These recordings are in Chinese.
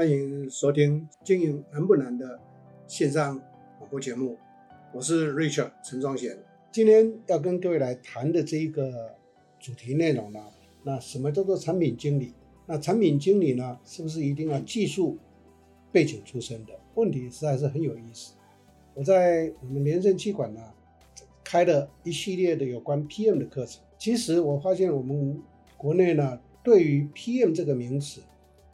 欢迎收听《经营难不难》的线上广播节目，我是 Richard 陈庄贤。今天要跟各位来谈的这一个主题内容呢，那什么叫做产品经理？那产品经理呢，是不是一定要技术背景出身的？问题实在是很有意思。我在我们联圣企管呢，开了一系列的有关 PM 的课程。其实我发现我们国内呢，对于 PM 这个名词，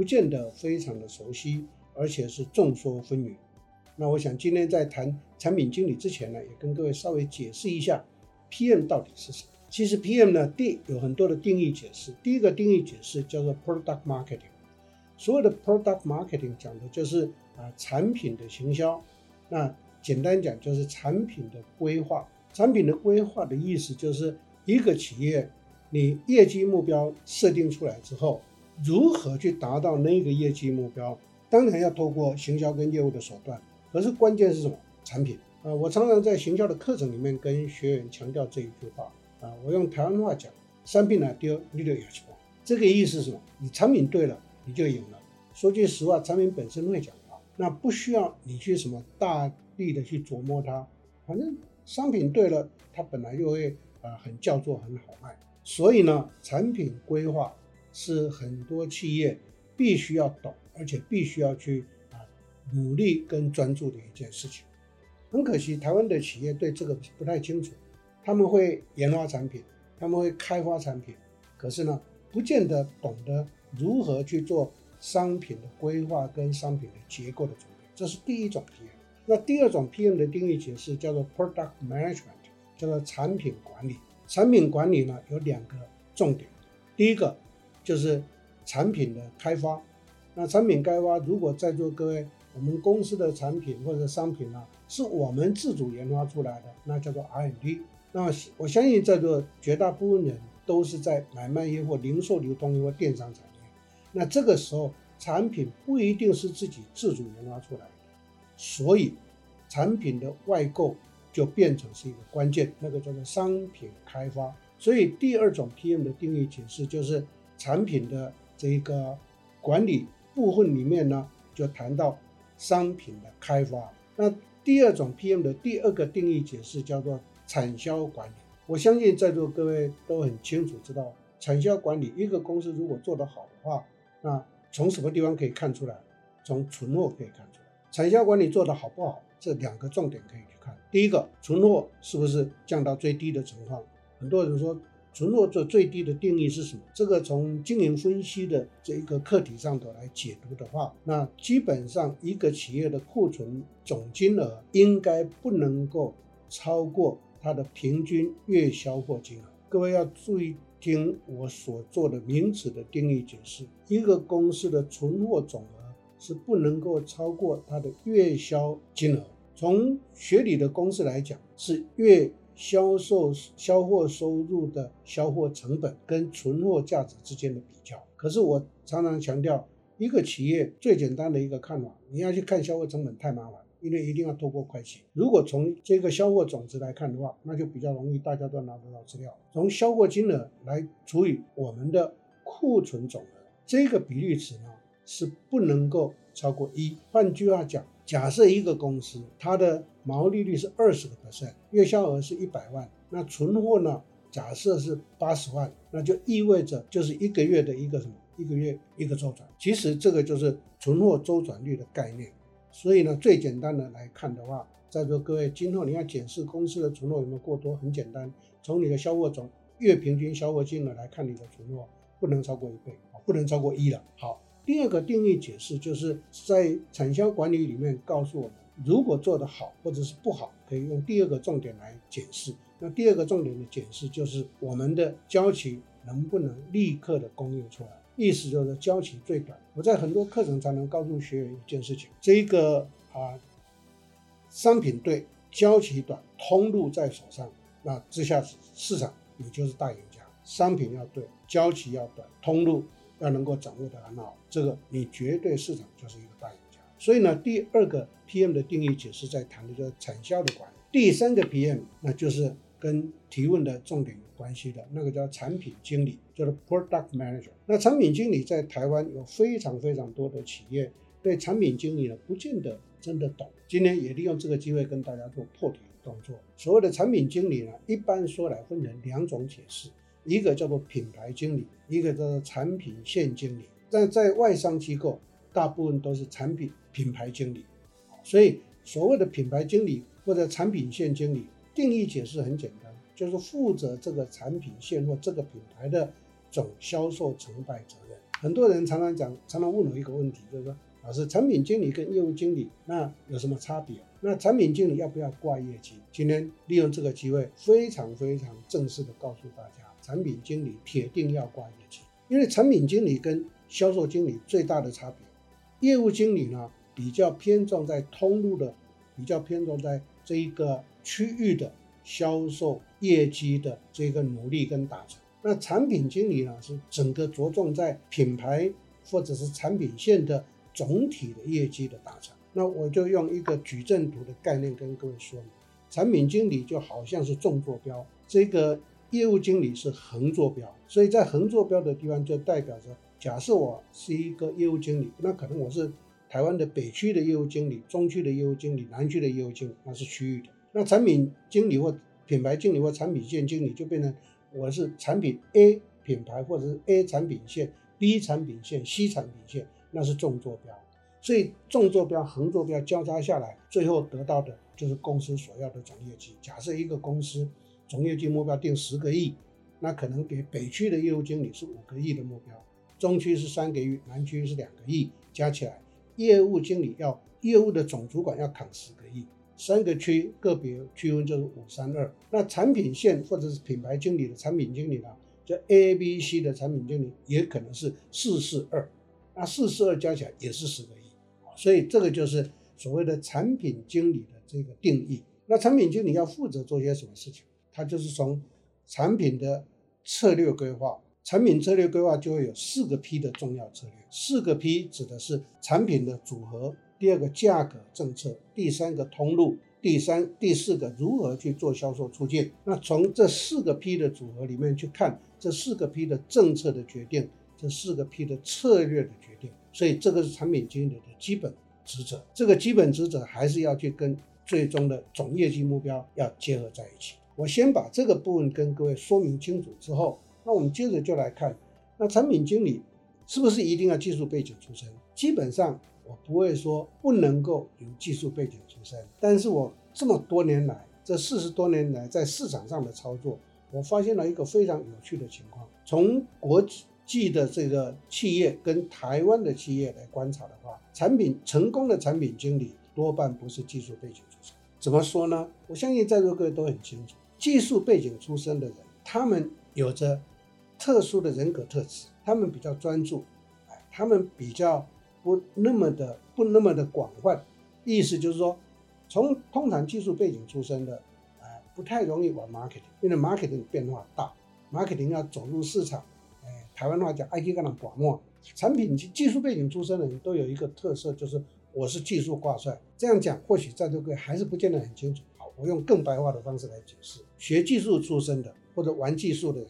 不见得非常的熟悉，而且是众说纷纭。那我想今天在谈产品经理之前呢，也跟各位稍微解释一下 PM 到底是什么。其实 PM 呢，定有很多的定义解释。第一个定义解释叫做 Product Marketing。所有的 Product Marketing 讲的就是啊产品的行销。那简单讲就是产品的规划。产品的规划的意思就是一个企业，你业绩目标设定出来之后。如何去达到那个业绩目标？当然要透过行销跟业务的手段。可是关键是什么？产品啊！我常常在行销的课程里面跟学员强调这一句话啊。我用台湾话讲：商品呢丢，你就有钱。这个意思是什么？你产品对了，你就赢了。说句实话，产品本身会讲话，那不需要你去什么大力的去琢磨它。反正商品对了，它本来就会啊很叫座，很好卖。所以呢，产品规划。是很多企业必须要懂，而且必须要去啊努力跟专注的一件事情。很可惜，台湾的企业对这个不太清楚。他们会研发产品，他们会开发产品，可是呢，不见得懂得如何去做商品的规划跟商品的结构的准备。这是第一种 PM。那第二种 PM 的定义解释叫做 Product Management，叫做产品管理。产品管理呢有两个重点，第一个。就是产品的开发，那产品开发，如果在座各位，我们公司的产品或者商品呢，是我们自主研发出来的，那叫做 R&D。那我相信在座绝大部分人都是在买卖业或零售流通业或电商产业，那这个时候产品不一定是自己自主研发出来的，所以产品的外购就变成是一个关键，那个叫做商品开发。所以第二种 PM 的定义解释就是。产品的这个管理部分里面呢，就谈到商品的开发。那第二种 PM 的第二个定义解释叫做产销管理。我相信在座各位都很清楚知道，产销管理一个公司如果做得好的话，那从什么地方可以看出来？从存货可以看出来。产销管理做得好不好？这两个重点可以去看。第一个，存货是不是降到最低的情况？很多人说。存货做最低的定义是什么？这个从经营分析的这一个课题上头来解读的话，那基本上一个企业的库存总金额应该不能够超过它的平均月销货金额。各位要注意听我所做的名词的定义解释：一个公司的存货总额是不能够超过它的月销金额。从学理的公式来讲，是月。销售销货收入的销货成本跟存货价值之间的比较，可是我常常强调，一个企业最简单的一个看法，你要去看销货成本太麻烦，因为一定要透过会计。如果从这个销货总值来看的话，那就比较容易，大家都拿得到资料。从销货金额来除以我们的库存总额，这个比率值呢是不能够超过一。换句话讲。假设一个公司它的毛利率是二十个 percent，月销额是一百万，那存货呢？假设是八十万，那就意味着就是一个月的一个什么？一个月一个周转。其实这个就是存货周转率的概念。所以呢，最简单的来看的话，在座各位今后你要检视公司的存货有没有过多，很简单，从你的销货总月平均销货金额来看，你的存货不能超过一倍，不能超过一了。好。第二个定义解释就是在产销管理里面告诉我们，如果做得好或者是不好，可以用第二个重点来解释。那第二个重点的解释就是我们的交期能不能立刻的供应出来，意思就是交期最短。我在很多课程才能告诉学员一件事情：这个啊，商品对，交期短，通路在手上，那这下子市场你就是大赢家。商品要对，交期要短，通路。要能够掌握得很好，这个你绝对市场就是一个大赢家。所以呢，第二个 PM 的定义解释在谈的就是产销的管理。第三个 PM，那就是跟提问的重点有关系的，那个叫产品经理，叫做 Product Manager。那产品经理在台湾有非常非常多的企业对产品经理呢，不见得真的懂。今天也利用这个机会跟大家做破题的动作。所谓的产品经理呢，一般说来分成两种解释，一个叫做品牌经理，一个叫做产品线经理。但在外商机构，大部分都是产品品牌经理。所以所谓的品牌经理或者产品线经理，定义解释很简单，就是负责这个产品线或这个品牌的总销售成败责任。很多人常常讲，常常问我一个问题，就是说，老师，产品经理跟业务经理那有什么差别？那产品经理要不要挂业绩？今天利用这个机会，非常非常正式的告诉大家，产品经理铁定要挂业绩，因为产品经理跟销售经理最大的差别，业务经理呢比较偏重在通路的，比较偏重在这一个区域的销售业绩的这个努力跟达成。那产品经理呢，是整个着重在品牌或者是产品线的总体的业绩的达成。那我就用一个矩阵图的概念跟各位说明，产品经理就好像是纵坐标，这个业务经理是横坐标。所以在横坐标的地方就代表着，假设我是一个业务经理，那可能我是台湾的北区的业务经理、中区的业务经理、南区的业务经理，那是区域的。那产品经理或品牌经理或产品线经理就变成。我是产品 A 品牌，或者是 A 产品线、B 产品线、C 产品线，那是纵坐标。所以纵坐标、横坐标交叉下来，最后得到的就是公司所要的总业绩。假设一个公司总业绩目标定十个亿，那可能给北区的业务经理是五个亿的目标，中区是三个亿，南区是两个亿，加起来业务经理要业务的总主管要扛十个亿。三个区个别区分就是五三二，那产品线或者是品牌经理的产品经理呢，叫 A B C 的产品经理也可能是四四二，那四四二加起来也是十个亿，所以这个就是所谓的产品经理的这个定义。那产品经理要负责做些什么事情？他就是从产品的策略规划，产品策略规划就会有四个 P 的重要策略，四个 P 指的是产品的组合。第二个价格政策，第三个通路，第三、第四个如何去做销售促进。那从这四个 P 的组合里面去看，这四个 P 的政策的决定，这四个 P 的策略的决定。所以这个是产品经理的基本职责。这个基本职责还是要去跟最终的总业绩目标要结合在一起。我先把这个部分跟各位说明清楚之后，那我们接着就来看，那产品经理是不是一定要技术背景出身？基本上。我不会说不能够有技术背景出身，但是我这么多年来，这四十多年来在市场上的操作，我发现了一个非常有趣的情况。从国际的这个企业跟台湾的企业来观察的话，产品成功的产品经理多半不是技术背景出身。怎么说呢？我相信在座各位都很清楚，技术背景出身的人，他们有着特殊的人格特质，他们比较专注，哎，他们比较。不那么的不那么的广泛，意思就是说，从通常技术背景出身的，啊、呃，不太容易玩 marketing，因为 marketing 变化大，marketing 要走入市场，哎，台湾话讲爱去跟人广漠，产品技技术背景出身的人都有一个特色，就是我是技术挂帅。这样讲或许在座各位还是不见得很清楚。我用更白话的方式来解释：学技术出身的或者玩技术的人，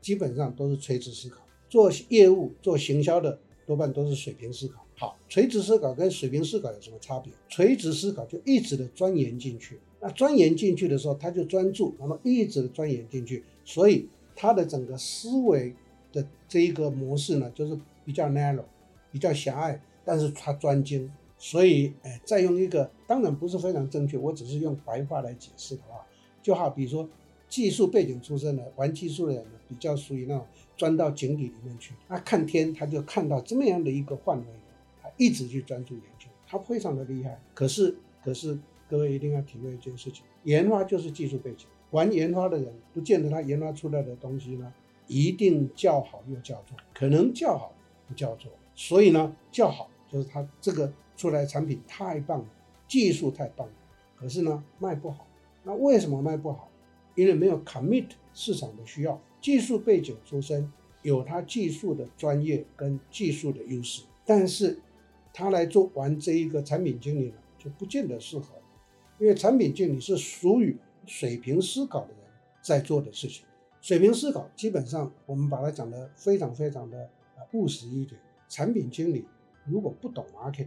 基本上都是垂直思考，做业务做行销的多半都是水平思考。好，垂直思考跟水平思考有什么差别？垂直思考就一直的钻研进去，那钻研进去的时候，他就专注，然后一直的钻研进去，所以他的整个思维的这一个模式呢，就是比较 narrow，比较狭隘，但是他专精，所以哎，再用一个当然不是非常正确，我只是用白话来解释的话，就好比说技术背景出身的玩技术的人呢，比较属于那种钻到井底里面去，他看天他就看到这么样的一个范围。他一直去专注研究，他非常的厉害。可是，可是各位一定要体会一件事情：研发就是技术背景。玩研发的人，不见得他研发出来的东西呢，一定叫好又叫座，可能叫好不叫座。所以呢，叫好就是他这个出来产品太棒了，技术太棒了。可是呢，卖不好。那为什么卖不好？因为没有 commit 市场的需要。技术背景出身，有他技术的专业跟技术的优势，但是。他来做完这一个产品经理呢，就不见得适合，因为产品经理是属于水平思考的人在做的事情。水平思考基本上我们把它讲得非常非常的务实一点。产品经理如果不懂 marketing，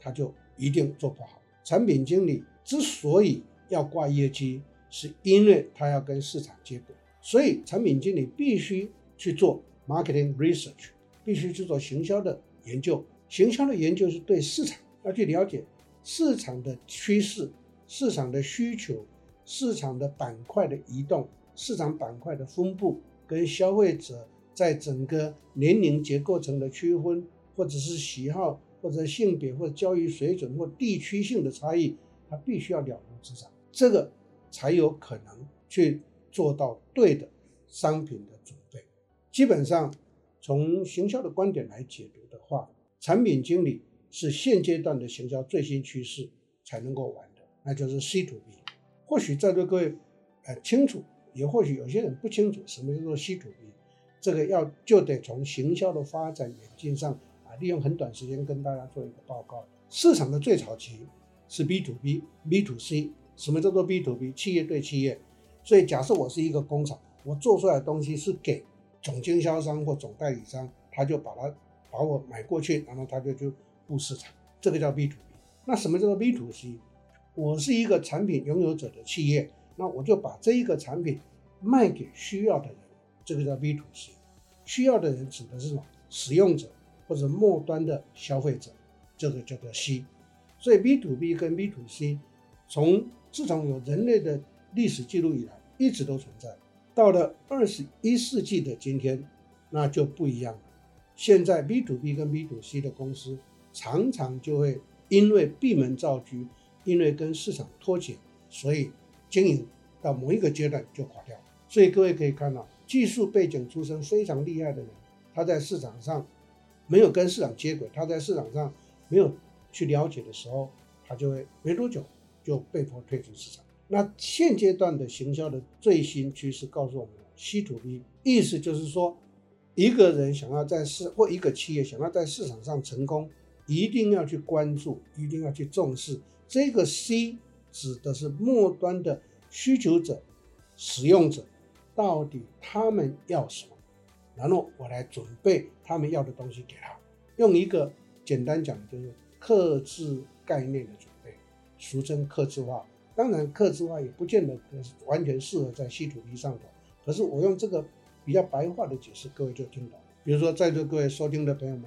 他就一定做不好。产品经理之所以要挂业绩，是因为他要跟市场接轨，所以产品经理必须去做 marketing research，必须去做行销的研究。行销的研究是对市场要去了解市场的趋势、市场的需求、市场的板块的移动、市场板块的分布，跟消费者在整个年龄结构层的区分，或者是喜好，或者性别，或者教育水准，或地区性的差异，他必须要了如指掌，这个才有可能去做到对的商品的准备。基本上，从行销的观点来解读的话，产品经理是现阶段的行销最新趋势才能够玩的，那就是 C to B。或许在座各位呃清楚，也或许有些人不清楚什么叫做 C to B。这个要就得从行销的发展演进上啊，利用很短时间跟大家做一个报告。市场的最早期是 B to B、B to C。什么叫做 B to B？企业对企业。所以假设我是一个工厂，我做出来的东西是给总经销商或总代理商，他就把它把我买过去，然后他就就布市场。这个叫 B to B。那什么叫做 B to C？我是一个产品拥有者的企业，那我就把这一个产品卖给需要的人。这个叫 B to C，需要的人指的是什么？使用者或者末端的消费者，这个叫做 C。所以 B to B 跟 B to C，从自从有人类的历史记录以来，一直都存在。到了二十一世纪的今天，那就不一样了。现在 B to B 跟 B to C 的公司，常常就会因为闭门造车，因为跟市场脱节，所以经营到某一个阶段就垮掉。所以各位可以看到。技术背景出身非常厉害的人，他在市场上没有跟市场接轨，他在市场上没有去了解的时候，他就会没多久就被迫退出市场。那现阶段的行销的最新趋势告诉我们，C to B，意思就是说，一个人想要在市或一个企业想要在市场上成功，一定要去关注，一定要去重视这个 C，指的是末端的需求者、使用者。到底他们要什么？然后我来准备他们要的东西给他。用一个简单讲，就是客制概念的准备，俗称客制化。当然，客制化也不见得完全适合在稀土仪上头。可是我用这个比较白话的解释，各位就听懂。比如说，在座各位收听的朋友们，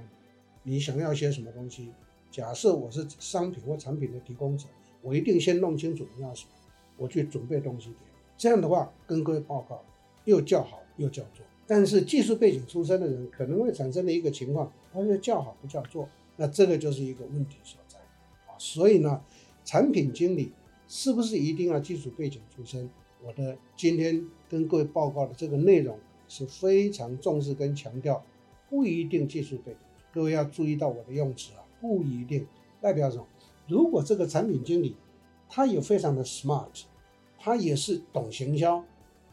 你想要些什么东西？假设我是商品或产品的提供者，我一定先弄清楚你要什么，我去准备东西给。这样的话，跟各位报告。又叫好又叫座，但是技术背景出身的人可能会产生的一个情况，他就叫好不叫座，那这个就是一个问题所在啊。所以呢，产品经理是不是一定要技术背景出身？我的今天跟各位报告的这个内容是非常重视跟强调，不一定技术背景。各位要注意到我的用词啊，不一定代表什么？如果这个产品经理他也非常的 smart，他也是懂行销。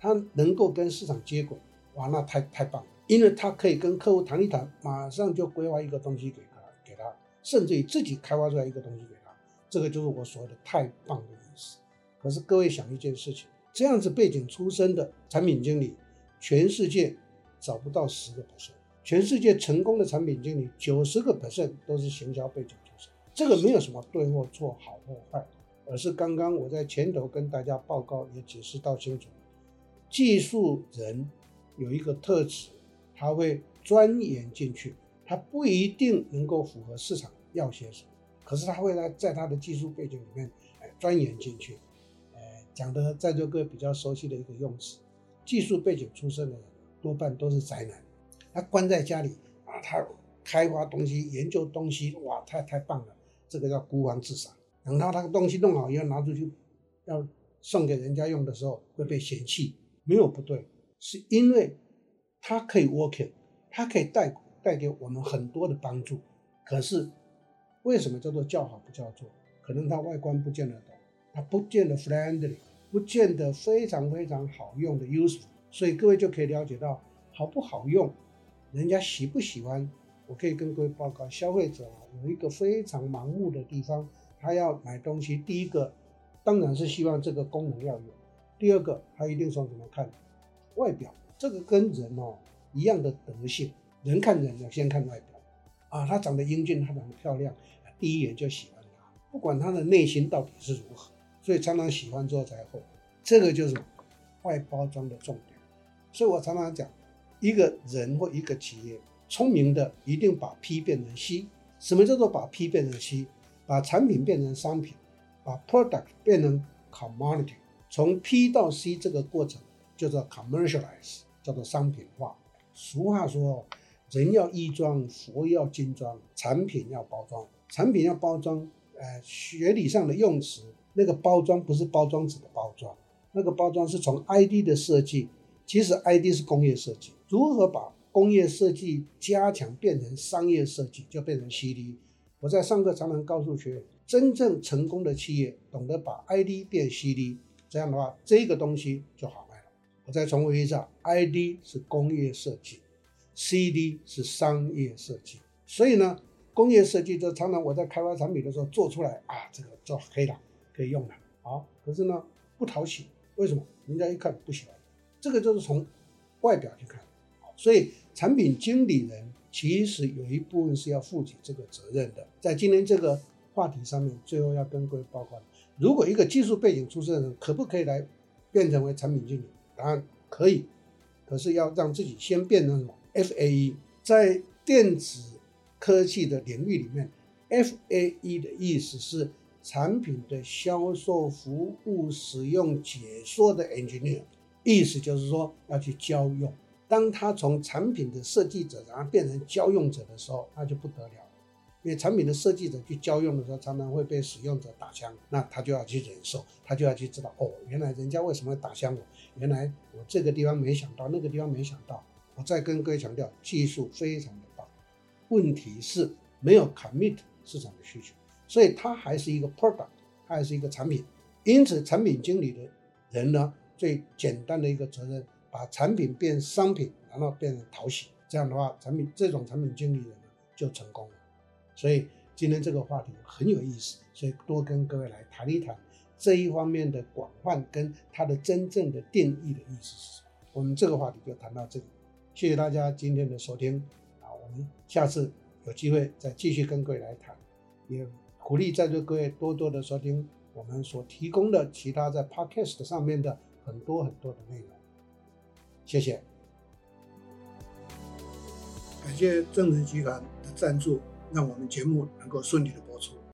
他能够跟市场接轨，哇，那太太棒了，因为他可以跟客户谈一谈，马上就规划一个东西给他，给他，甚至于自己开发出来一个东西给他，这个就是我所谓的太棒的意思。可是各位想一件事情，这样子背景出身的产品经理，全世界找不到十个 percent，全世界成功的产品经理九十个 percent 都是行销背景出身。这个没有什么对或错，好或坏，而是刚刚我在前头跟大家报告也解释到清楚。技术人有一个特质，他会钻研进去，他不一定能够符合市场要些什么，可是他会在在他的技术背景里面，哎，钻研进去。哎，讲的在座各位比较熟悉的一个用词，技术背景出身的人多半都是宅男，他关在家里啊，他开发东西、研究东西，哇，太太棒了，这个叫孤芳自赏。等到他的东西弄好以后拿出去要送给人家用的时候，会被嫌弃。没有不对，是因为它可以 working，它可以带带给我们很多的帮助。可是为什么叫做叫好不叫座？可能它外观不见得懂，它不见得 friendly，不见得非常非常好用的 useful。所以各位就可以了解到好不好用，人家喜不喜欢。我可以跟各位报告，消费者啊有一个非常盲目的地方，他要买东西，第一个当然是希望这个功能要有。第二个，他一定从怎么看外表，这个跟人哦一样的德性，人看人要先看外表啊，他长得英俊，他长得漂亮，第一眼就喜欢他，不管他的内心到底是如何，所以常常喜欢之后才后悔。这个就是外包装的重点。所以我常常讲，一个人或一个企业聪明的一定把 P 变成 C。什么叫做把 P 变成 C？把产品变成商品，把 product 变成 commodity。从 P 到 C 这个过程叫做 commercialize，叫做商品化。俗话说，人要衣装，佛要金装，产品要包装。产品要包装，呃，学理上的用词，那个包装不是包装纸的包装，那个包装是从 ID 的设计。其实 ID 是工业设计，如何把工业设计加强变成商业设计，就变成 CD。我在上课常常告诉学员，真正成功的企业懂得把 ID 变 CD，这样的话，这个东西就好。我再重复一下，ID 是工业设计，CD 是商业设计。所以呢，工业设计就常常我在开发产品的时候做出来啊，这个就可以了，可以用了。好，可是呢，不讨喜，为什么？人家一看不喜欢。这个就是从外表去看，所以产品经理人其实有一部分是要负起这个责任的。在今天这个话题上面，最后要跟各位报告，如果一个技术背景出身的人可不可以来变成为产品经理？答案可以，可是要让自己先变成什么？FAE，在电子科技的领域里面，FAE 的意思是产品的销售、服务、使用、解说的 engineer。意思就是说要去交用，当他从产品的设计者，然后变成交用者的时候，那就不得了。因为产品的设计者去交用的时候，常常会被使用者打枪，那他就要去忍受，他就要去知道，哦，原来人家为什么要打枪我？原来我这个地方没想到，那个地方没想到。我再跟各位强调，技术非常的棒，问题是没有 commit 市场的需求，所以它还是一个 product，它还是一个产品。因此，产品经理的人呢，最简单的一个责任，把产品变商品，然后变成讨喜，这样的话，产品这种产品经理人就成功了。所以今天这个话题很有意思，所以多跟各位来谈一谈这一方面的广泛跟它的真正的定义的意思是什么。我们这个话题就谈到这里，谢谢大家今天的收听啊，我们下次有机会再继续跟各位来谈，也鼓励在座各位多多的收听我们所提供的其他在 Podcast 上面的。很多很多的内容，谢谢。感谢正成集团的赞助，让我们节目能够顺利的。